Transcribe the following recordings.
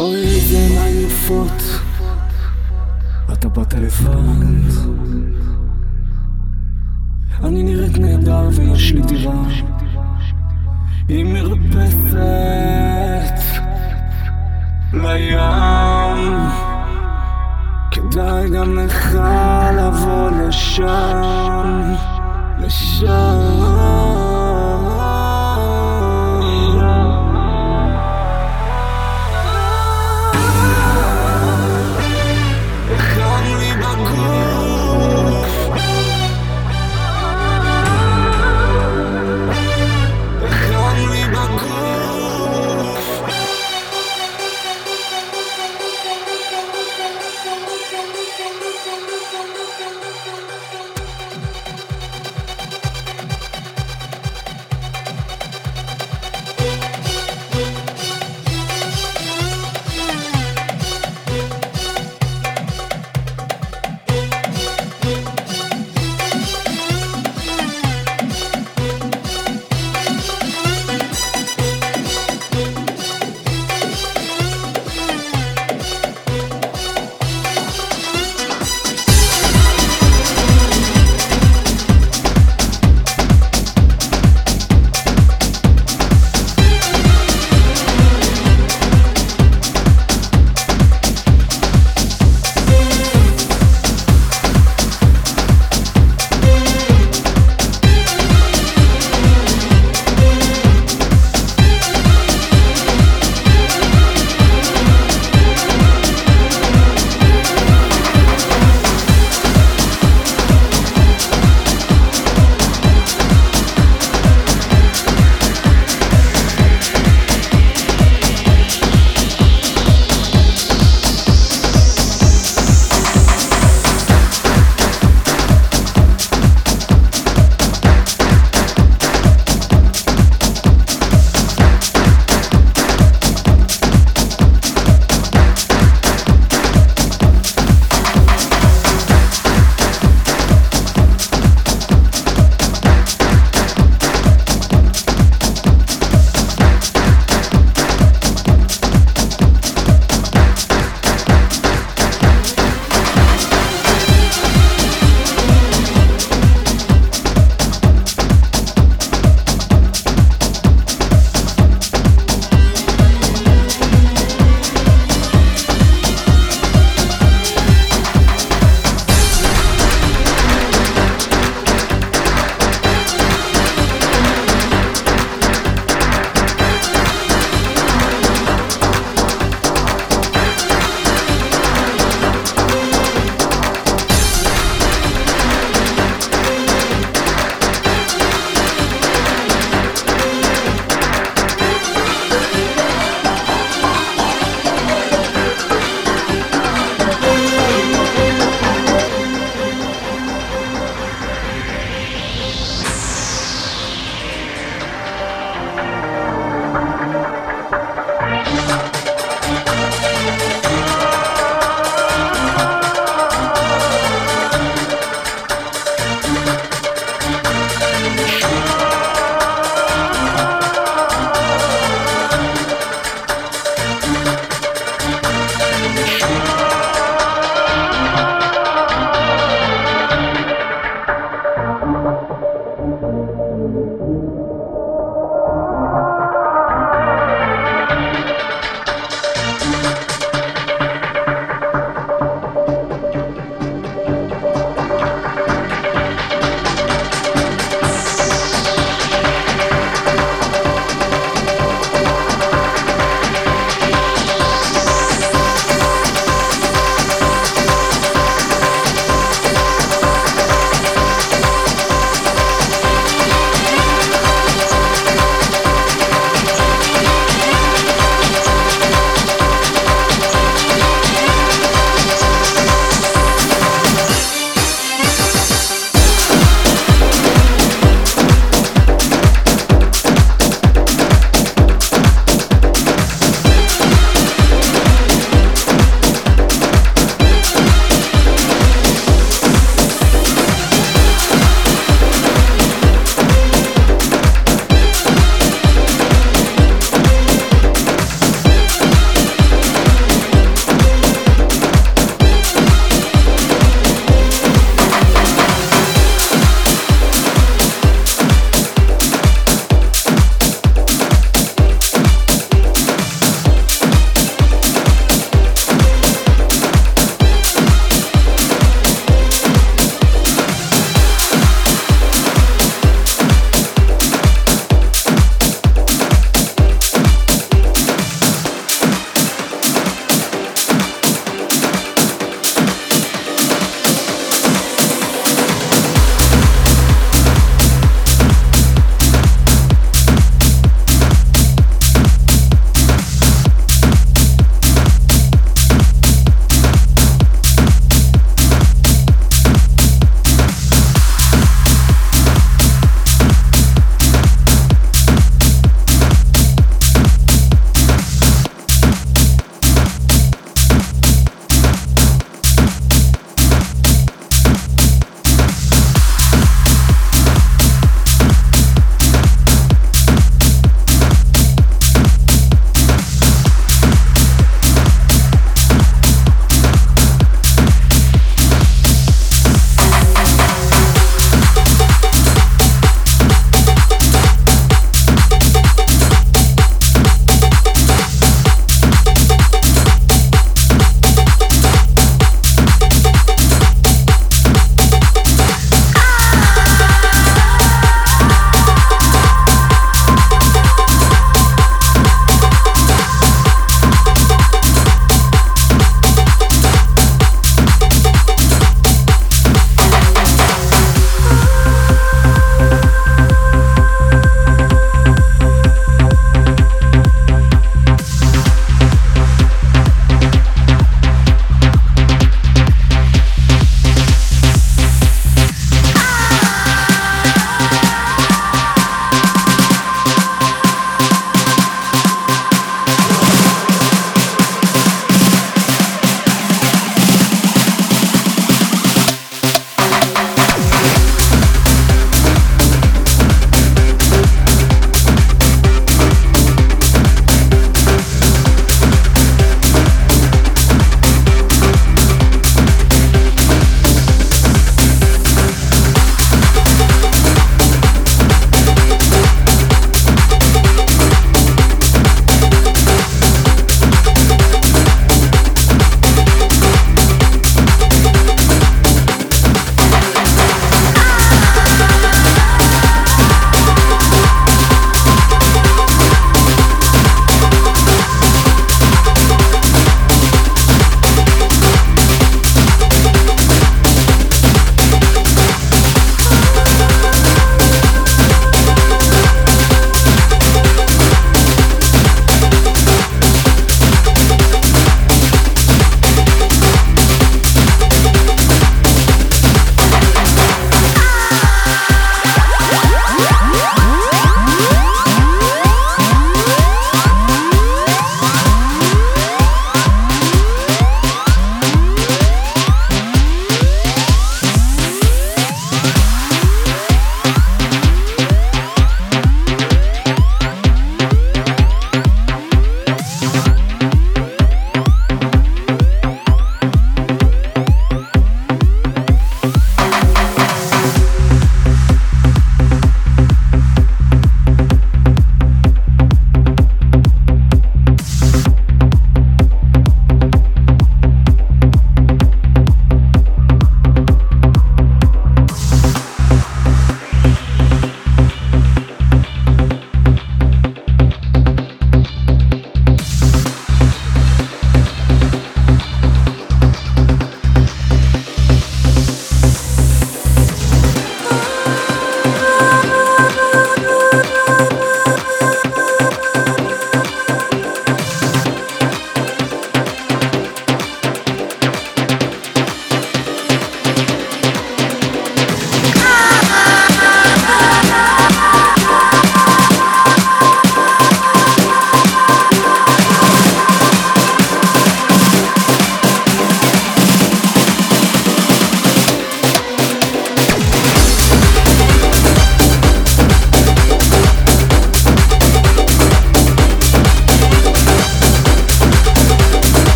אוי איזה מעייפות. אתה בטלפון. אני נראית נהדר ויש לי דירה. עם מרפסת לים. כדאי גם לך לבוא לשם לשם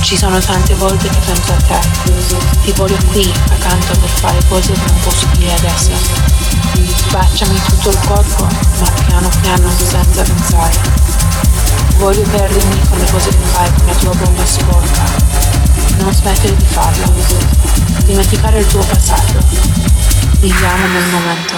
Ci sono tante volte che penso a te. Ti voglio qui, accanto per fare cose che non posso dire adesso. Baciami tutto il corpo, ma piano piano senza pensare. Voglio perdermi con le cose che fai con la tua bomba sporca. Non smettere di farlo. Dimenticare il tuo passato. Viviamo nel momento.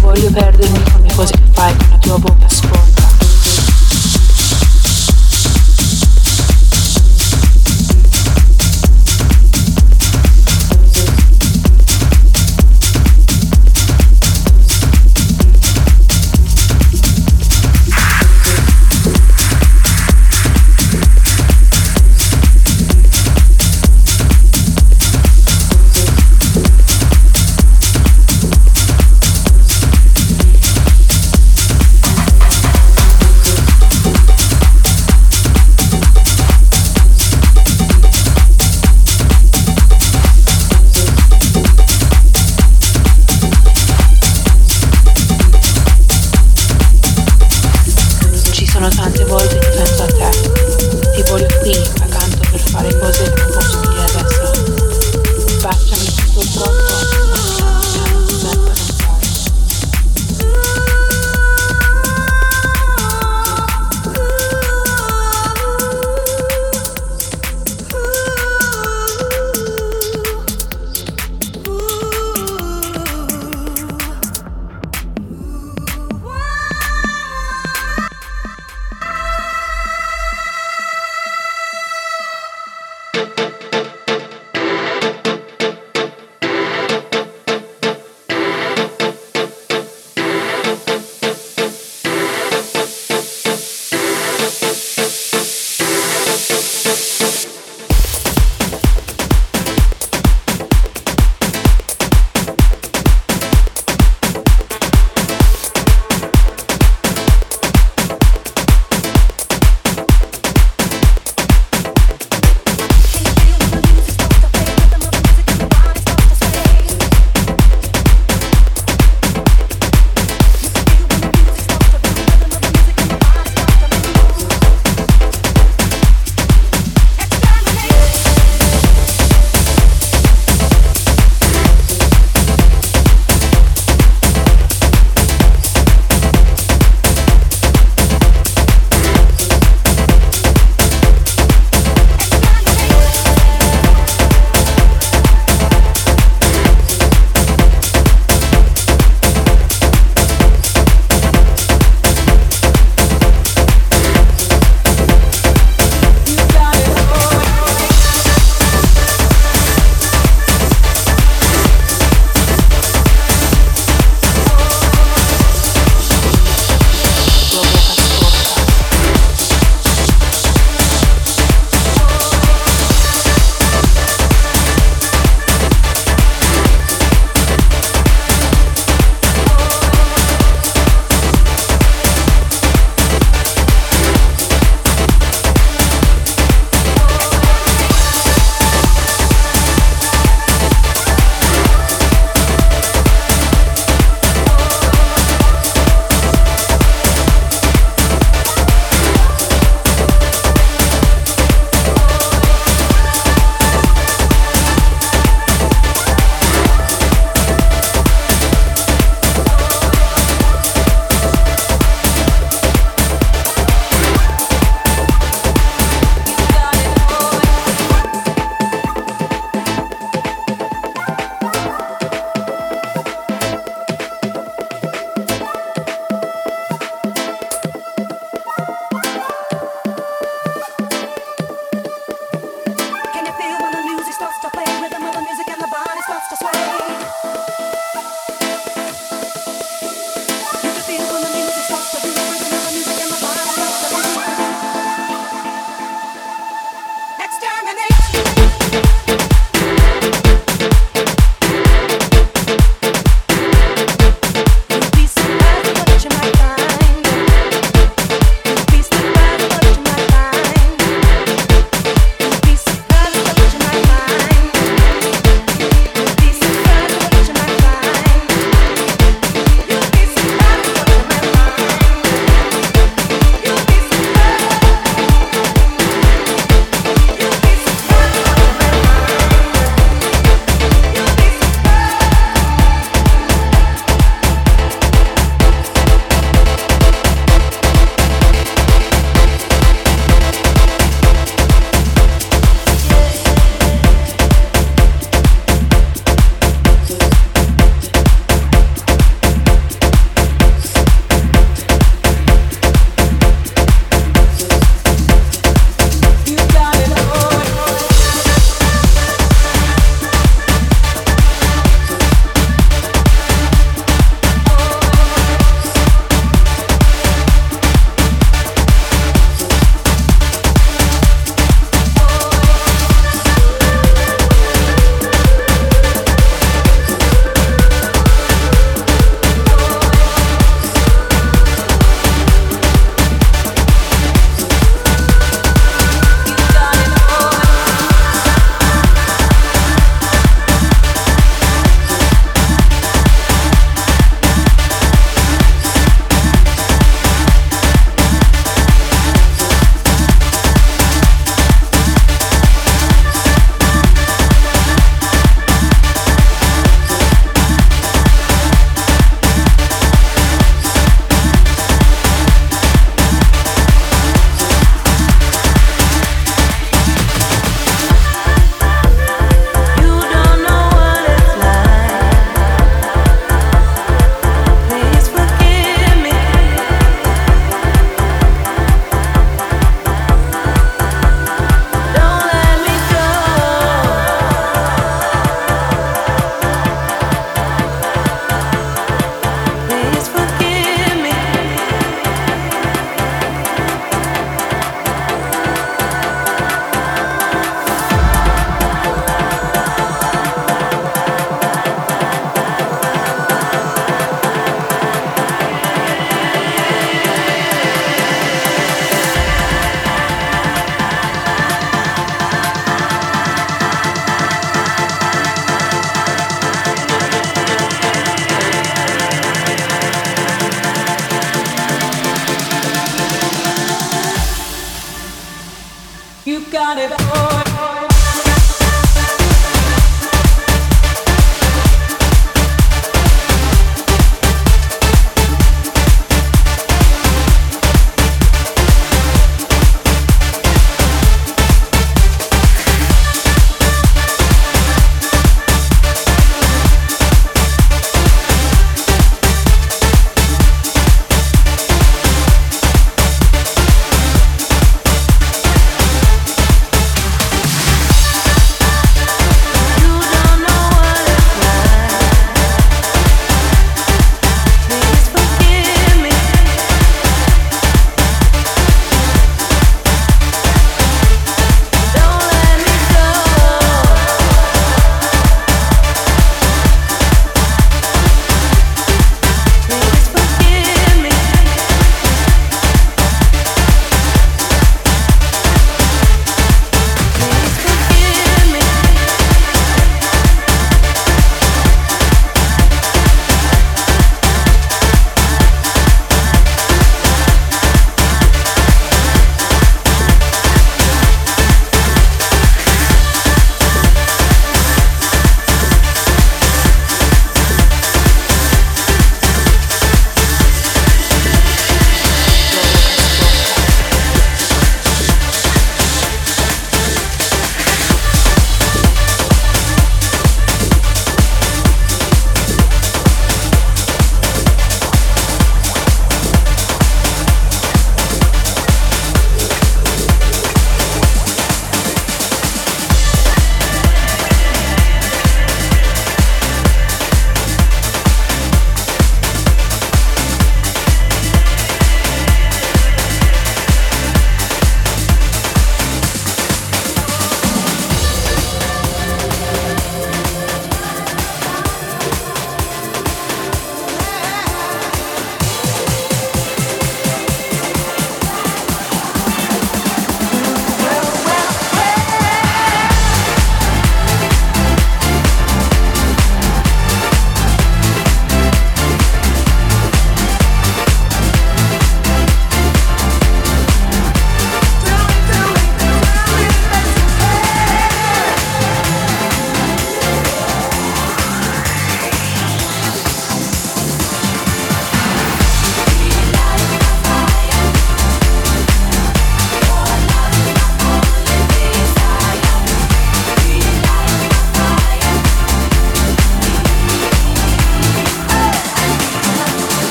Voglio perdermi con le cose che fai con la tua bocca sporca.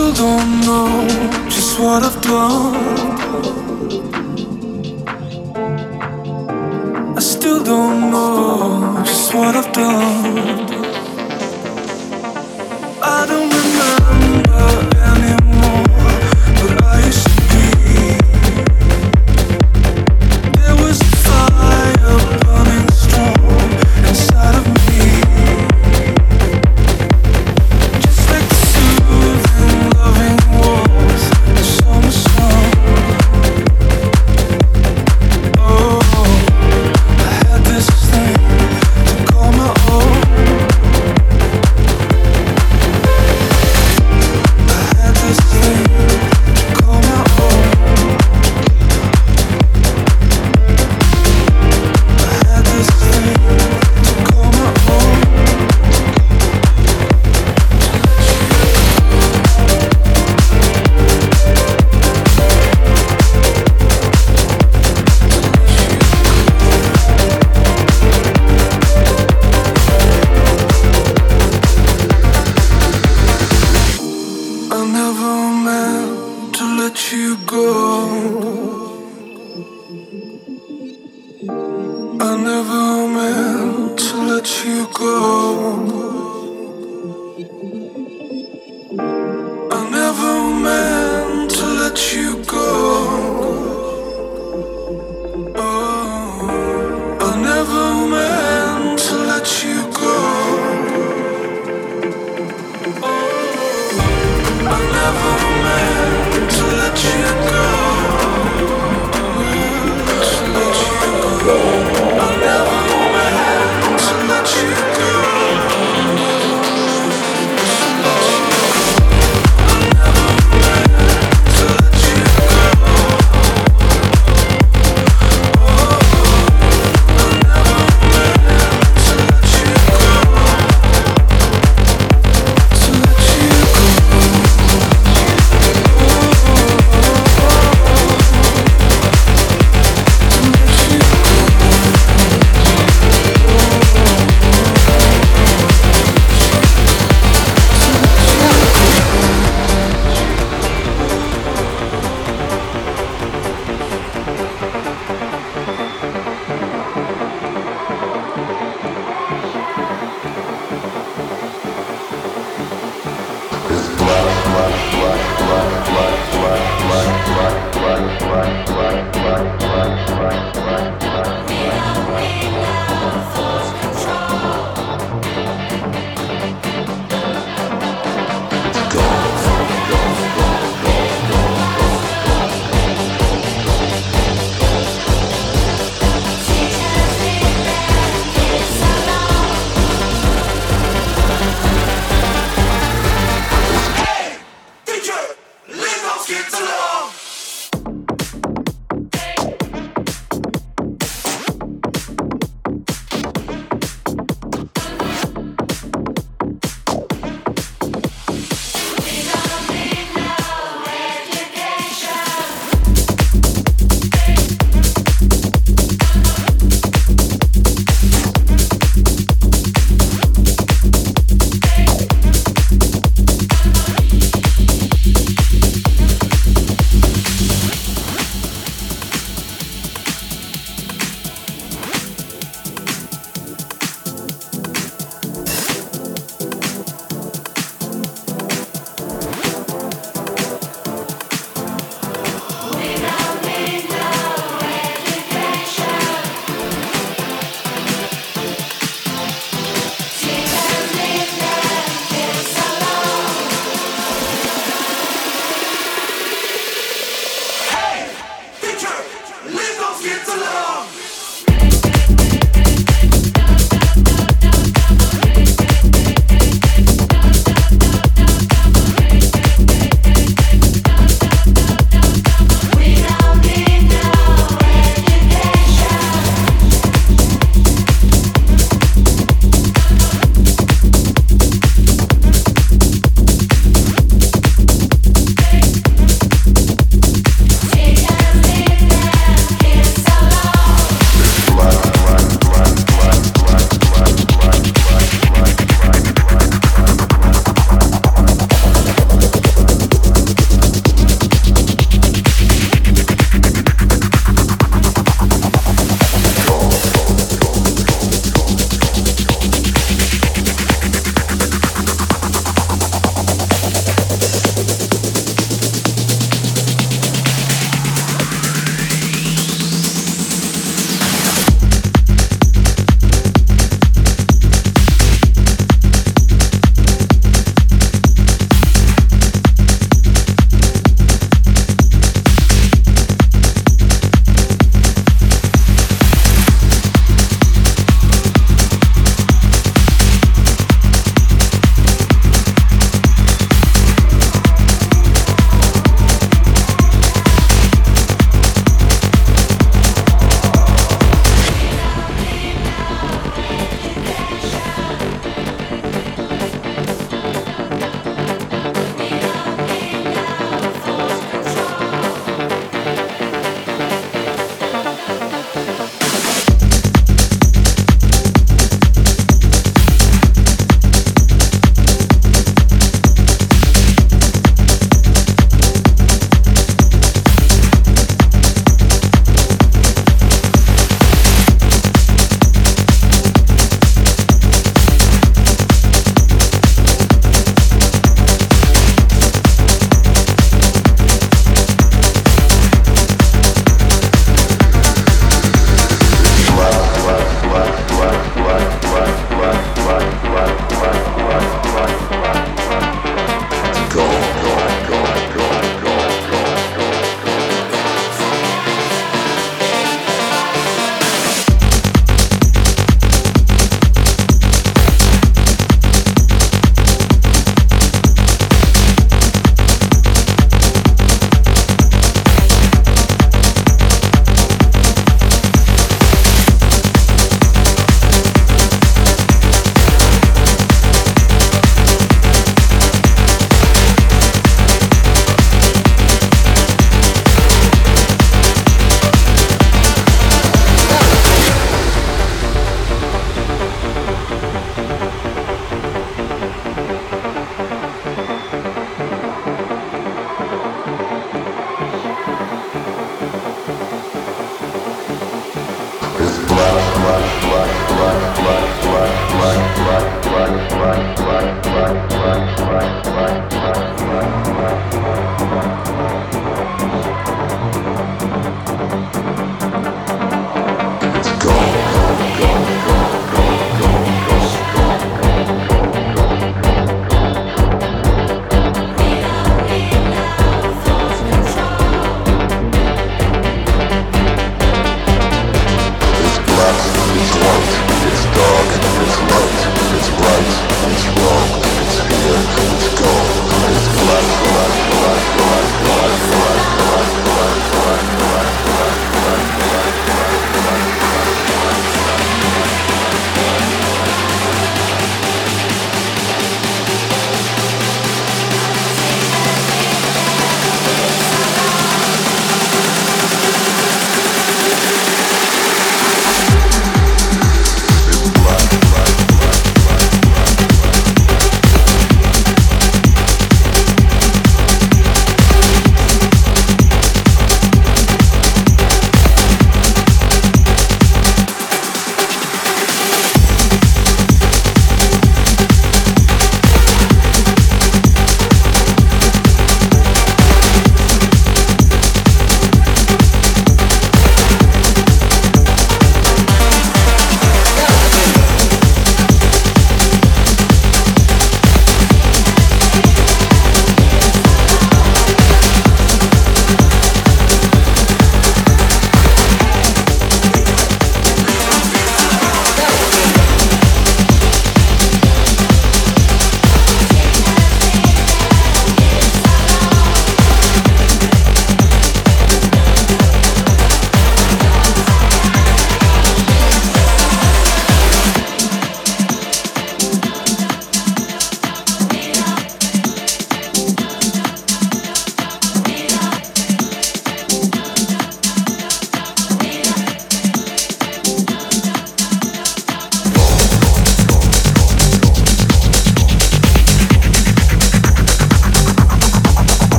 still don't know just what I've done. I still don't know just what I've done. I don't remember.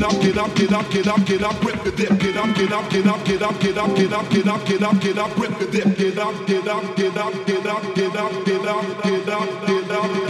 get up, get up, get up, get up, get up, grip the dip, get up, get up, get up, get up, get up, get up, get up, get up, get up, rip the dip, get up, get up, get up, get up, get up, get up, get up, get up, get up.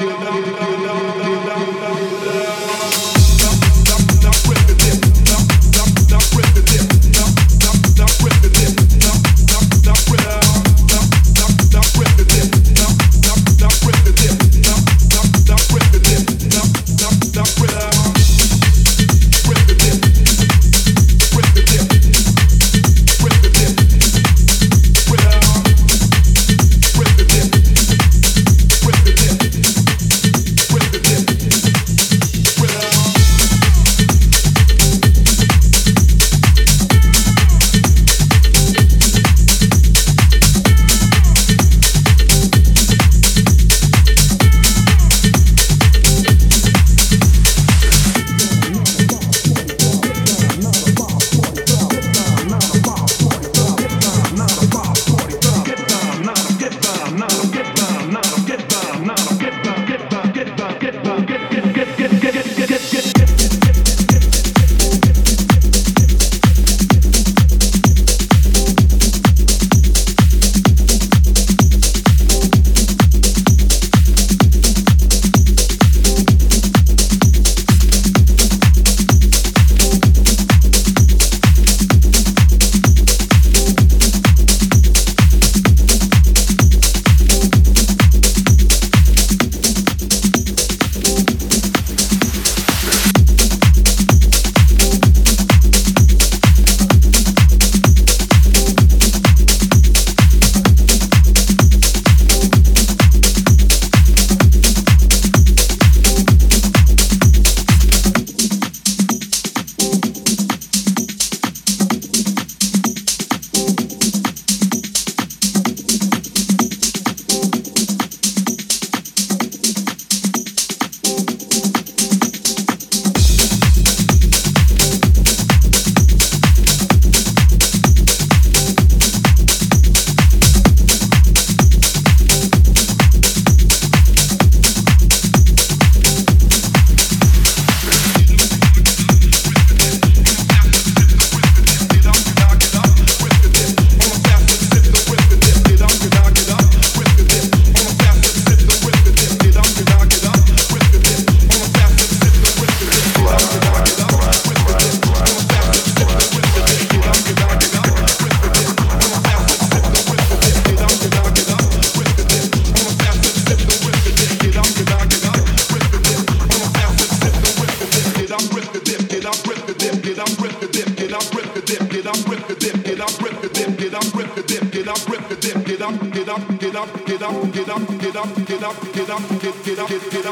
get up, get, get up, get up.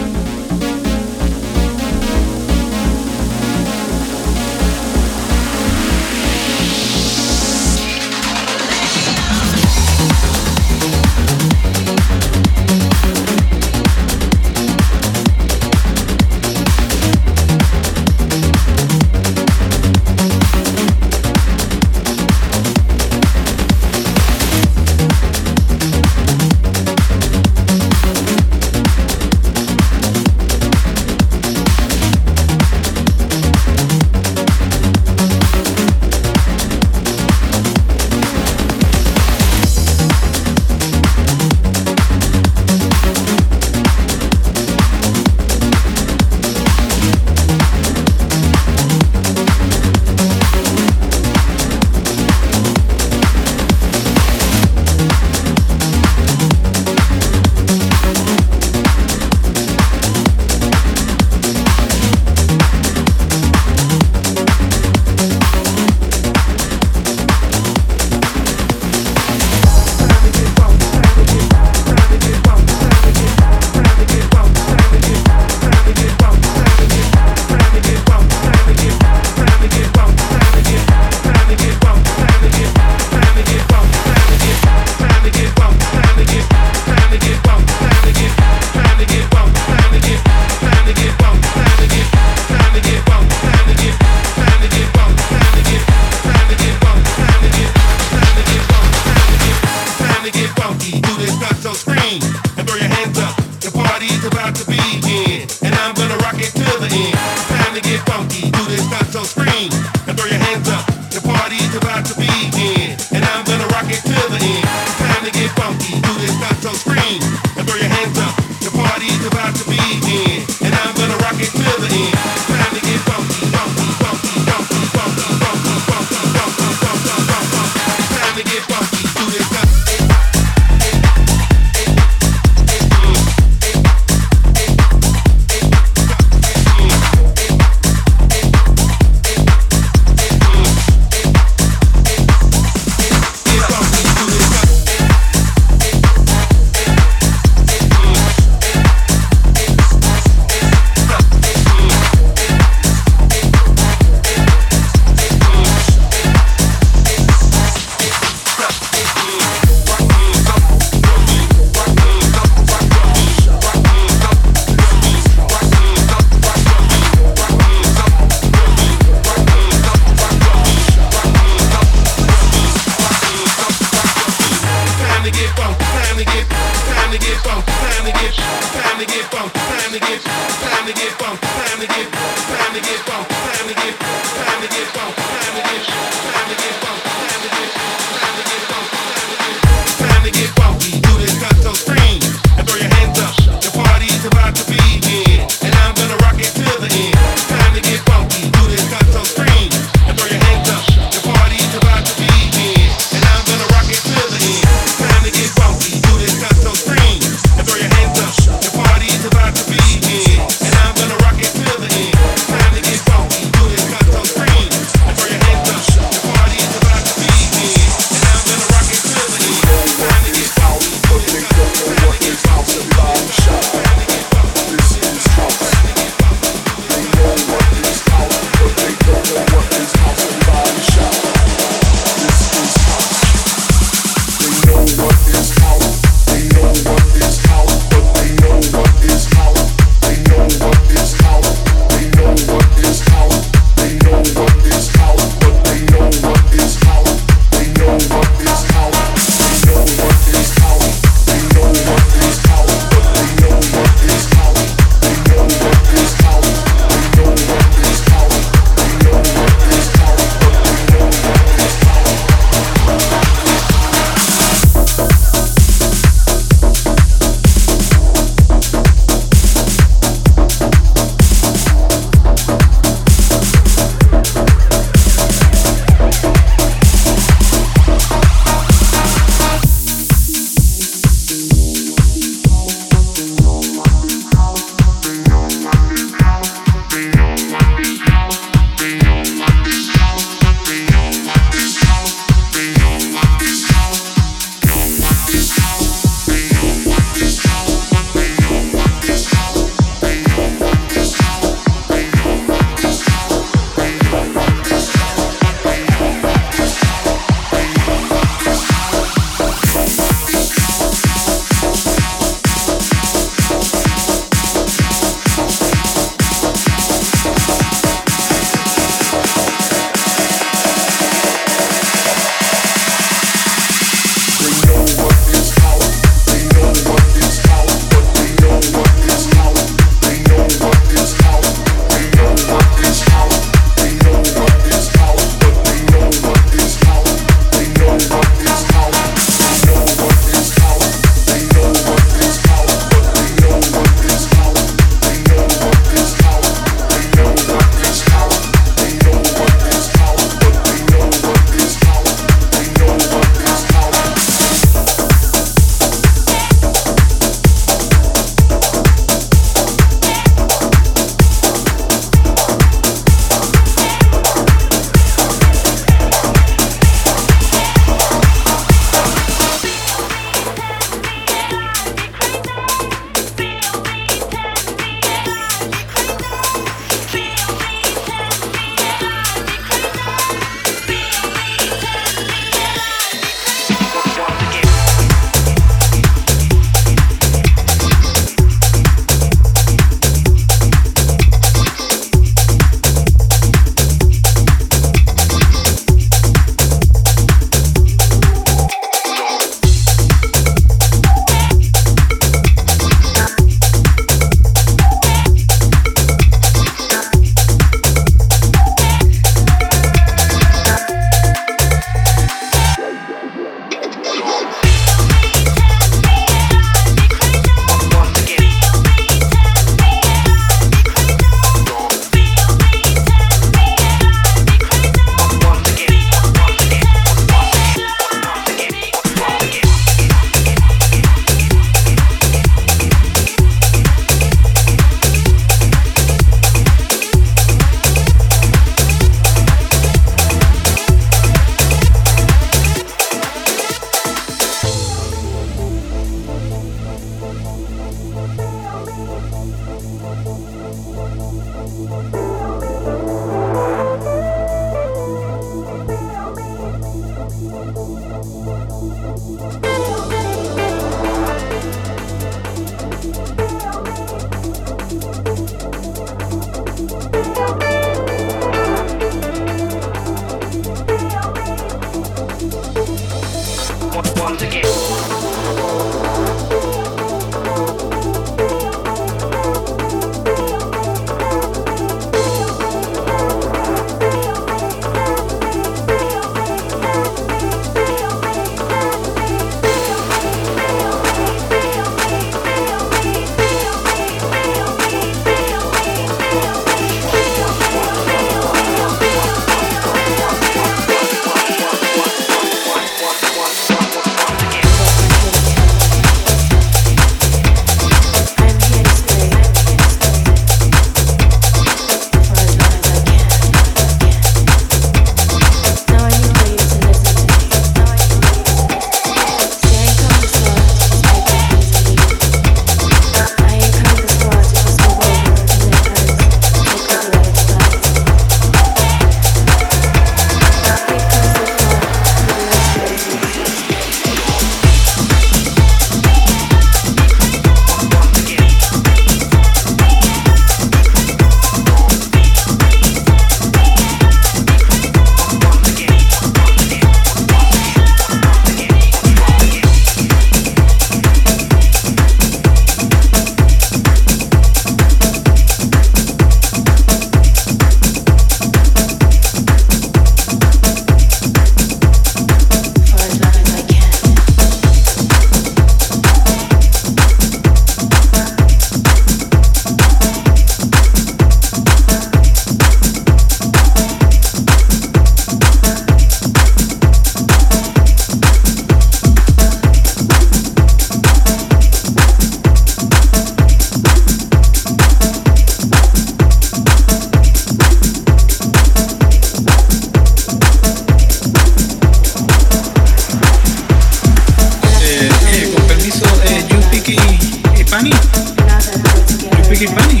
funny. You're freaking funny.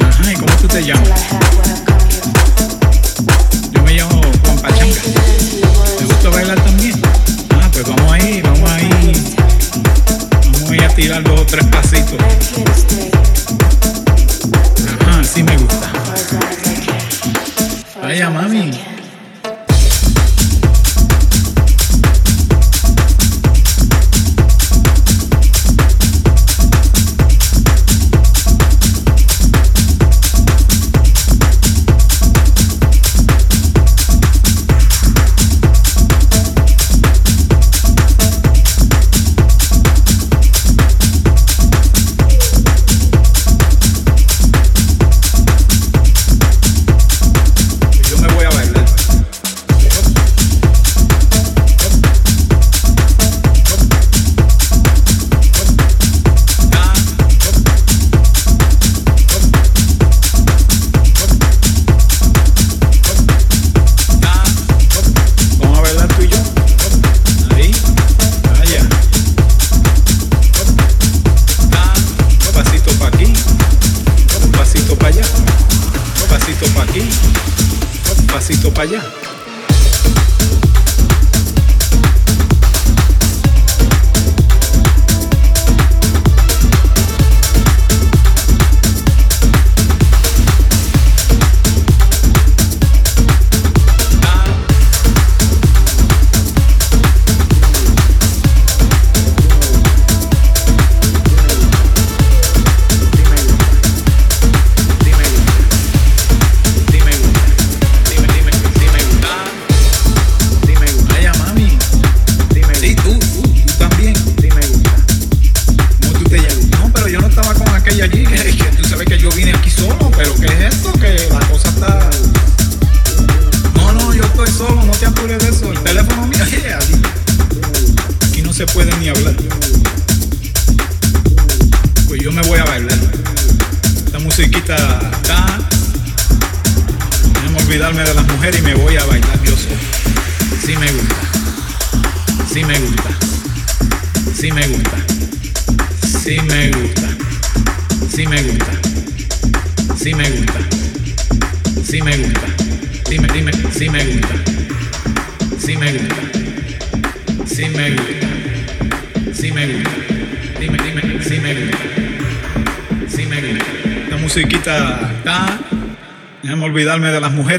Ajá, cómo tú te llamas?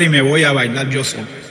Me voy a bailar yo solo.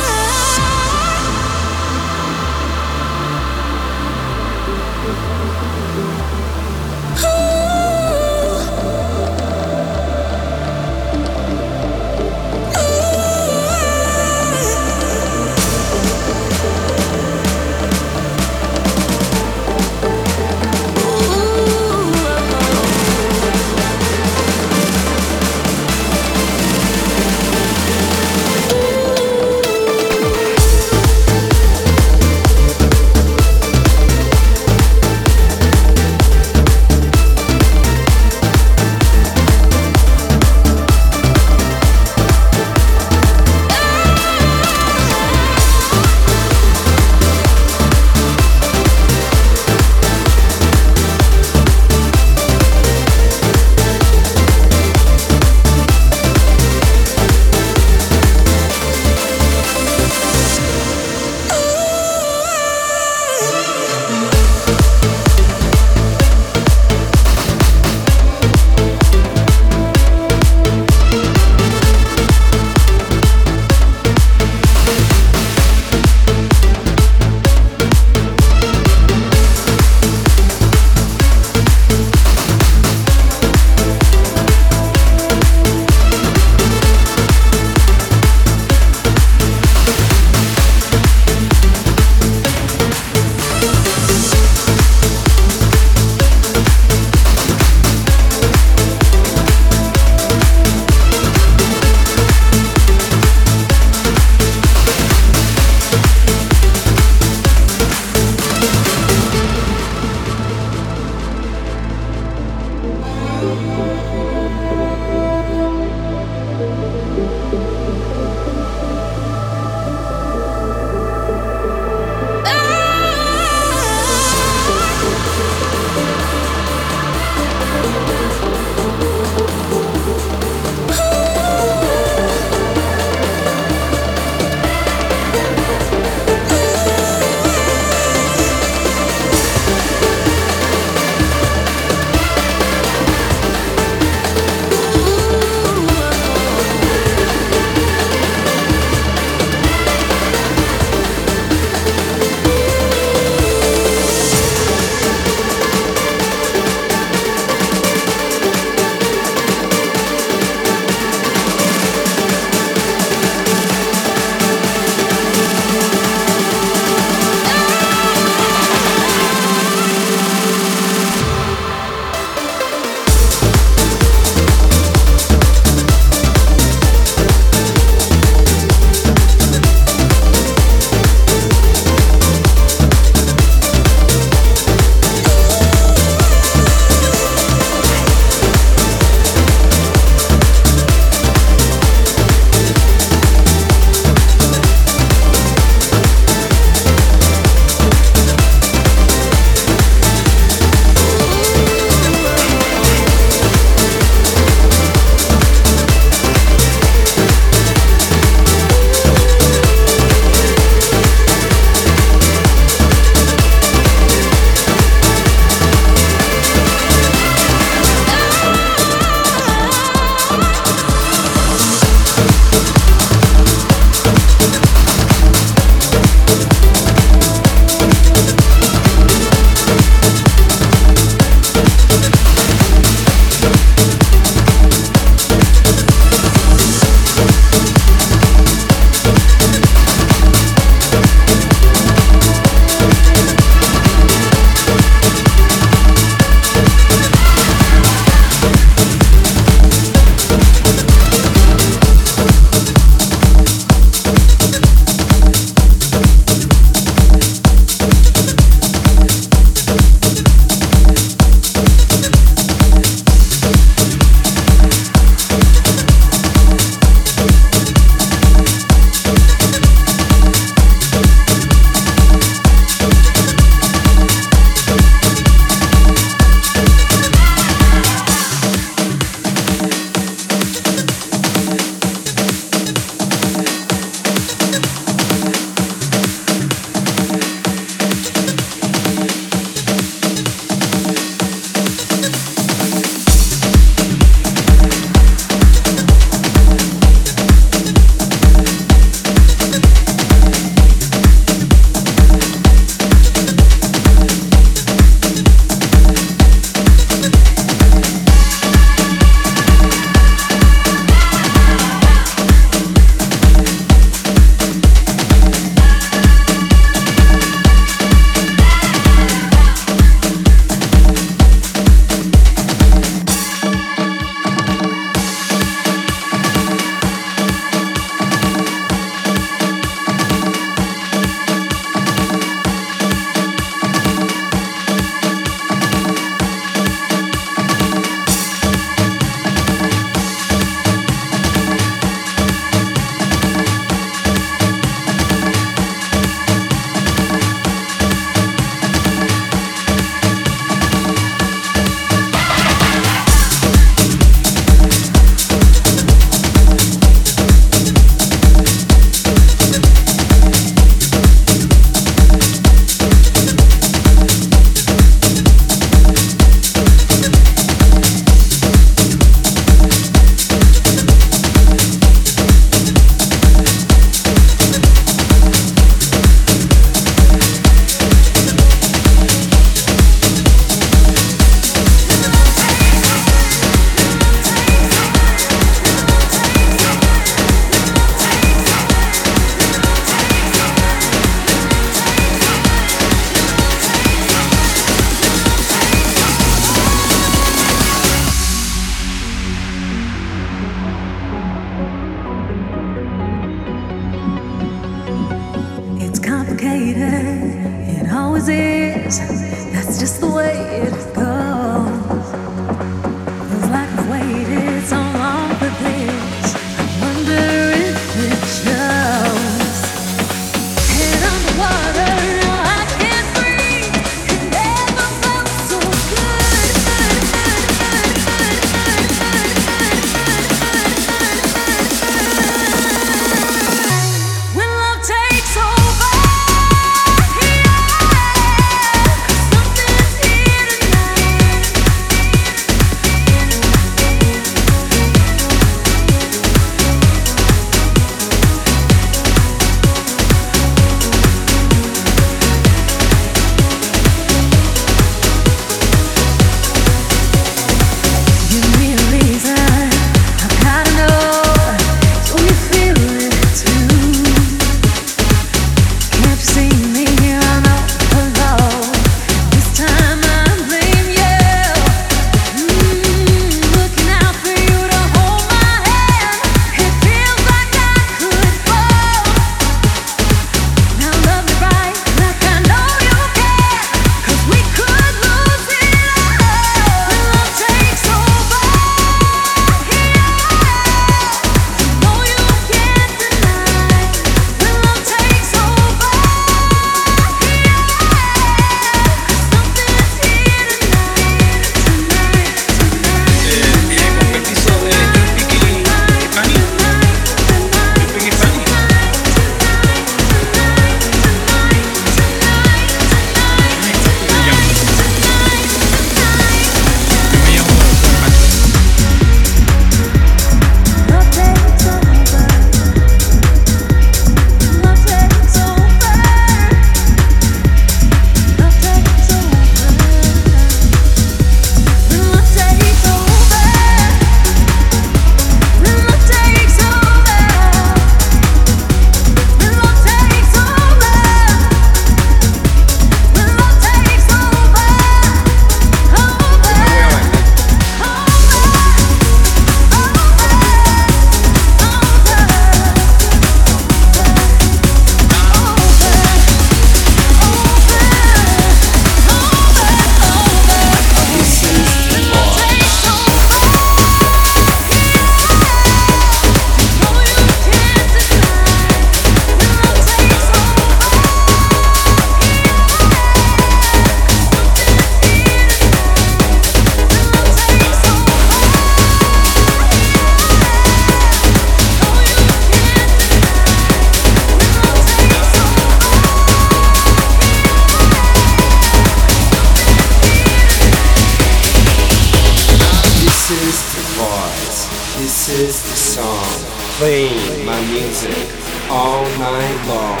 is the voice, this is the song, playing my music all night long.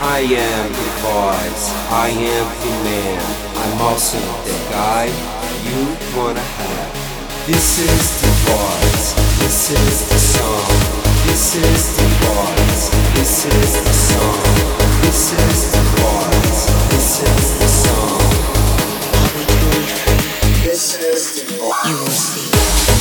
I am the voice, I am the man, I'm also the guy you wanna have. This is the voice, this is the song, this is the voice, this is the song, this is the voice, this is the song. You will see.